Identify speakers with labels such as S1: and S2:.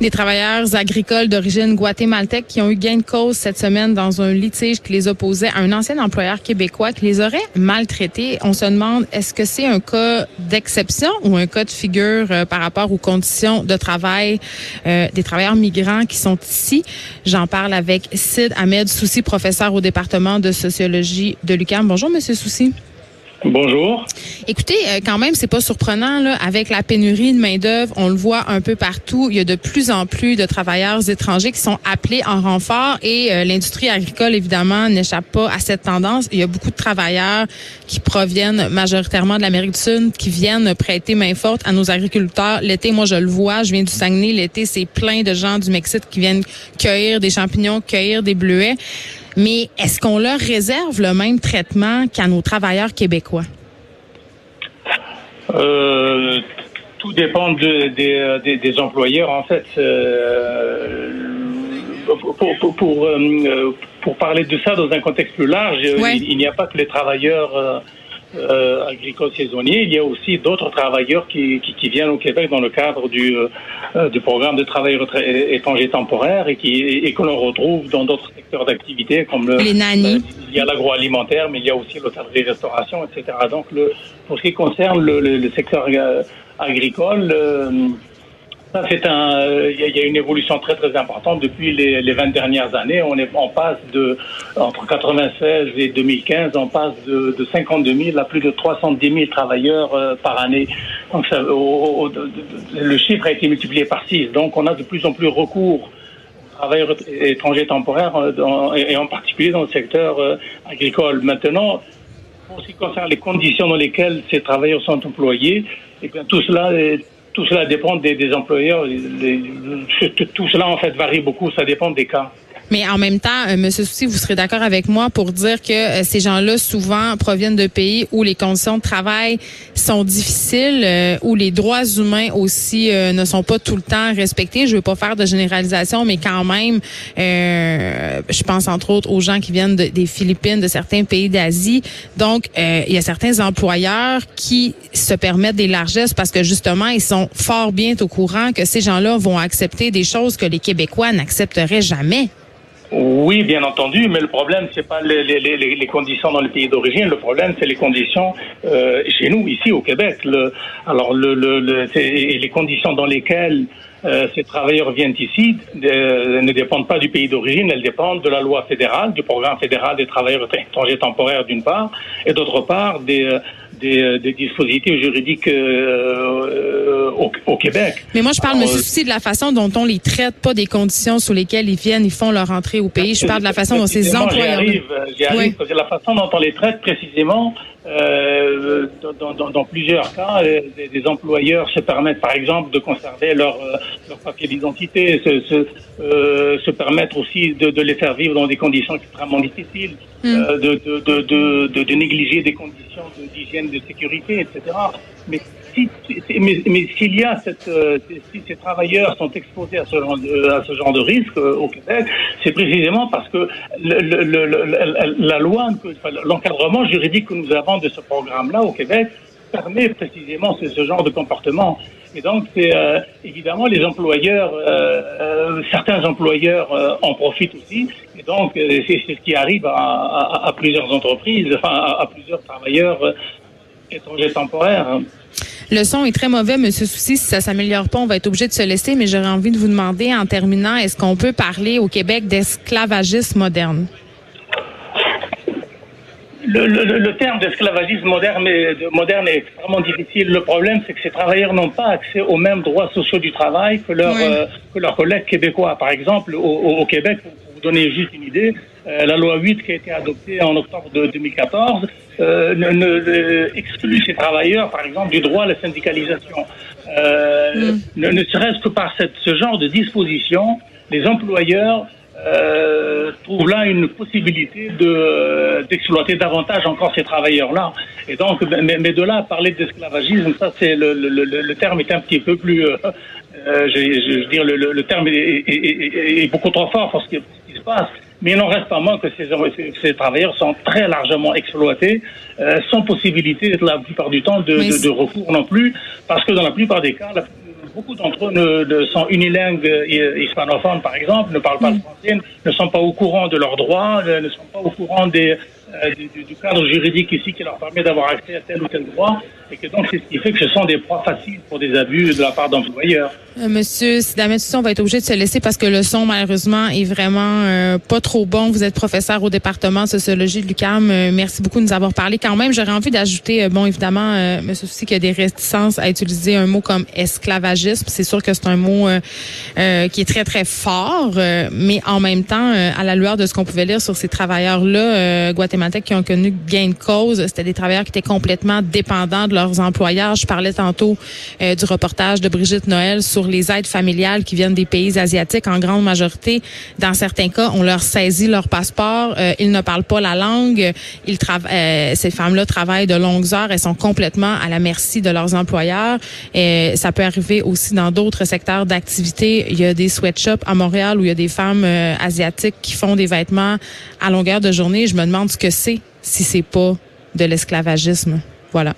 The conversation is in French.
S1: Des travailleurs agricoles d'origine guatémaltèque qui ont eu gain de cause cette semaine dans un litige qui les opposait à un ancien employeur québécois qui les aurait maltraités. On se demande, est-ce que c'est un cas d'exception ou un cas de figure euh, par rapport aux conditions de travail euh, des travailleurs migrants qui sont ici? J'en parle avec Sid Ahmed Soussi, professeur au département de sociologie de l'UQAM. Bonjour, Monsieur Soussi.
S2: Bonjour.
S1: Écoutez, euh, quand même, c'est pas surprenant là, avec la pénurie de main d'œuvre, on le voit un peu partout. Il y a de plus en plus de travailleurs étrangers qui sont appelés en renfort et euh, l'industrie agricole évidemment n'échappe pas à cette tendance. Il y a beaucoup de travailleurs qui proviennent majoritairement de l'Amérique du Sud, qui viennent prêter main forte à nos agriculteurs. L'été, moi je le vois, je viens du Saguenay. L'été, c'est plein de gens du Mexique qui viennent cueillir des champignons, cueillir des bleuets. Mais est-ce qu'on leur réserve le même traitement qu'à nos travailleurs québécois?
S2: Euh, tout dépend de, des, des, employeurs, en fait. Euh, pour, pour, pour, euh, pour, parler de ça dans un contexte plus large,
S1: Ouais.
S2: il, il n'y a pas que les travailleurs euh, euh, agricoles saisonniers, il y a aussi d'autres travailleurs qui, qui, qui viennent au Québec dans le cadre du, euh, du programme de travail retra- étranger temporaire et, qui, et que l'on retrouve dans d'autres secteurs d'activité comme le,
S1: Les nannies.
S2: euh, il y a l'agroalimentaire, mais il y a aussi l'hôtellerie-restauration, etc. Donc, le, pour ce qui concerne le, le, le secteur euh, agricole, euh, c'est un, euh, il y, a- une évolution très très importante depuis les, les 20 dernières années. On est, on passe de entre 96 et 2015, on passe de, de 52 000 à plus de 310 000 travailleurs euh, par année. Donc, ça, le chiffre a été multiplié par 6. Donc, on a de plus en plus recours travailleurs étrangers temporaires euh, et en particulier dans le secteur agricole. Maintenant, pour ce qui concerne les conditions dans lesquelles ces travailleurs sont employés, eh bien, tout cela est- tout cela dépend des, employeurs. Tout cela, en fait, varie beaucoup. Ça dépend des cas.
S1: Mais en même temps, euh, Monsieur Soucy, vous serez d'accord avec moi pour dire que euh, ces gens-là souvent proviennent de pays où les conditions de travail sont difficiles, euh, où les droits humains aussi ne sont pas tout le temps respectés. Je veux pas faire de généralisation, mais quand même, euh, je pense entre autres aux gens qui viennent de- des Philippines, de certains pays d'Asie. Donc, euh, il y a certains employeurs qui se permettent des largesses parce que justement, ils sont fort bien au courant que ces gens-là vont accepter des choses que les Québécois n'accepteraient jamais.
S2: Oui, bien entendu, mais le problème, c'est pas les, les, les, conditions dans les pays d'origine. Le problème, c'est les conditions euh, chez nous, ici au Québec. Le, alors, le, le, le- les conditions dans lesquelles euh, ces travailleurs viennent ici euh, ne dépendent pas du pays d'origine, elles dépendent de la loi fédérale, du programme fédéral des travailleurs étrangers temporaires d'une part, et d'autre part des, euh, des, euh, des dispositifs juridiques euh, euh, au, au Québec.
S1: Mais moi, je parle,
S2: Alors,
S1: de la façon dont on les traite, pas des conditions sous lesquelles ils viennent, ils font leur entrée au pays. Je parle de la façon dont ces employeurs.
S2: J'y arrive, j'y arrive,
S1: Oui.
S2: parce que la façon dont on les traite précisément, euh, dans, dans, dans plusieurs cas, euh, des, des employeurs se permettent, par exemple, de conserver leur, euh, leur papier d'identité, se, se, euh, se permettre aussi de, de les faire vivre dans des conditions extrêmement difficiles,
S1: Mm.
S2: euh, de, de, de, de, de, de négliger des conditions d'hygiène, de, sécurité, etc. Mais si, mais, s'il y a cette, euh, si ces travailleurs sont exposés à ce genre de, risque euh, au Québec, c'est précisément parce que la loi, l'encadrement juridique que nous avons de ce programme-là au Québec permet précisément ce, genre de comportement. Et donc, c'est euh, évidemment les employeurs, certains employeurs en profitent aussi. Et donc, c'est ce qui arrive à, plusieurs entreprises, à, plusieurs travailleurs étrangers temporaires.
S1: Le son est très mauvais, monsieur Soucy. Si ça s'améliore pas, on va être obligé de se laisser. Mais j'aurais envie de vous demander, en terminant, est-ce qu'on peut parler au Québec d'esclavagisme moderne?
S2: Le, le, le terme d'esclavagisme moderne, est- de- moderne est extrêmement difficile. Le problème, c'est que ces travailleurs n'ont pas accès aux mêmes droits sociaux du travail que, leurs
S1: Oui.
S2: euh, que leurs collègues québécois. Par exemple, au Québec, pour vous donner juste une idée, euh, la loi 8 qui a été adoptée en octobre de 2014 euh, ne, ne, exclut ces travailleurs, par exemple, du droit à la syndicalisation. Euh, mm. Ne, ne serait-ce que par cette, ce genre de disposition, les employeurs euh, trouvent là une possibilité de d'exploiter davantage encore ces travailleurs-là. Et donc, mais, mais de là à parler d'esclavagisme, ça c'est le, le, le, le, terme est un petit peu plus, euh, euh, je, je, je dire le, le, terme est, est, est, est, beaucoup trop fort pour ce qui, ce qui se passe. Mais il n'en reste pas moins que ces, ces, travailleurs sont très largement exploités, euh, sans possibilité, la plupart du temps, de, de, de, recours non plus, parce que dans la plupart des cas, la, beaucoup d'entre eux ne, ne, sont unilingues euh, hispanophones, par exemple, ne parlent pas le français, ne sont pas au courant de leurs droits, ne sont pas au courant des, euh, du, cadre juridique ici qui leur permet d'avoir accès à tel ou tel droit, et que donc c'est ce qui fait que ce sont des proies faciles pour des abus de la part d'employeurs.
S1: Euh, monsieur Sidamet, on va être obligé de se laisser parce que le son, malheureusement, est vraiment euh, pas trop bon. Vous êtes professeur au département de sociologie de l'UQAM. Euh, merci beaucoup de nous avoir parlé. Quand même, j'aurais envie d'ajouter, bon, évidemment, Monsieur Soucy, qu'il y a des réticences à utiliser un mot comme esclavagisme. C'est sûr que c'est un mot qui est très, très fort, mais en même temps, à la lueur de ce qu'on pouvait lire sur ces travailleurs-là, qui ont connu gain de cause, c'était des travailleurs qui étaient complètement dépendants de leurs employeurs. Je parlais tantôt du reportage de Brigitte Noël sur les aides familiales qui viennent des pays asiatiques, en grande majorité, dans certains cas, on leur saisit leur passeport. Euh, ils ne parlent pas la langue. Ils euh, ces femmes-là travaillent de longues heures. Elles sont complètement à la merci de leurs employeurs. Et ça peut arriver aussi dans d'autres secteurs d'activité. Il y a des sweatshops à Montréal où il y a des femmes euh, asiatiques qui font des vêtements à longueur de journée. Je me demande ce que c'est si c'est pas de l'esclavagisme. Voilà.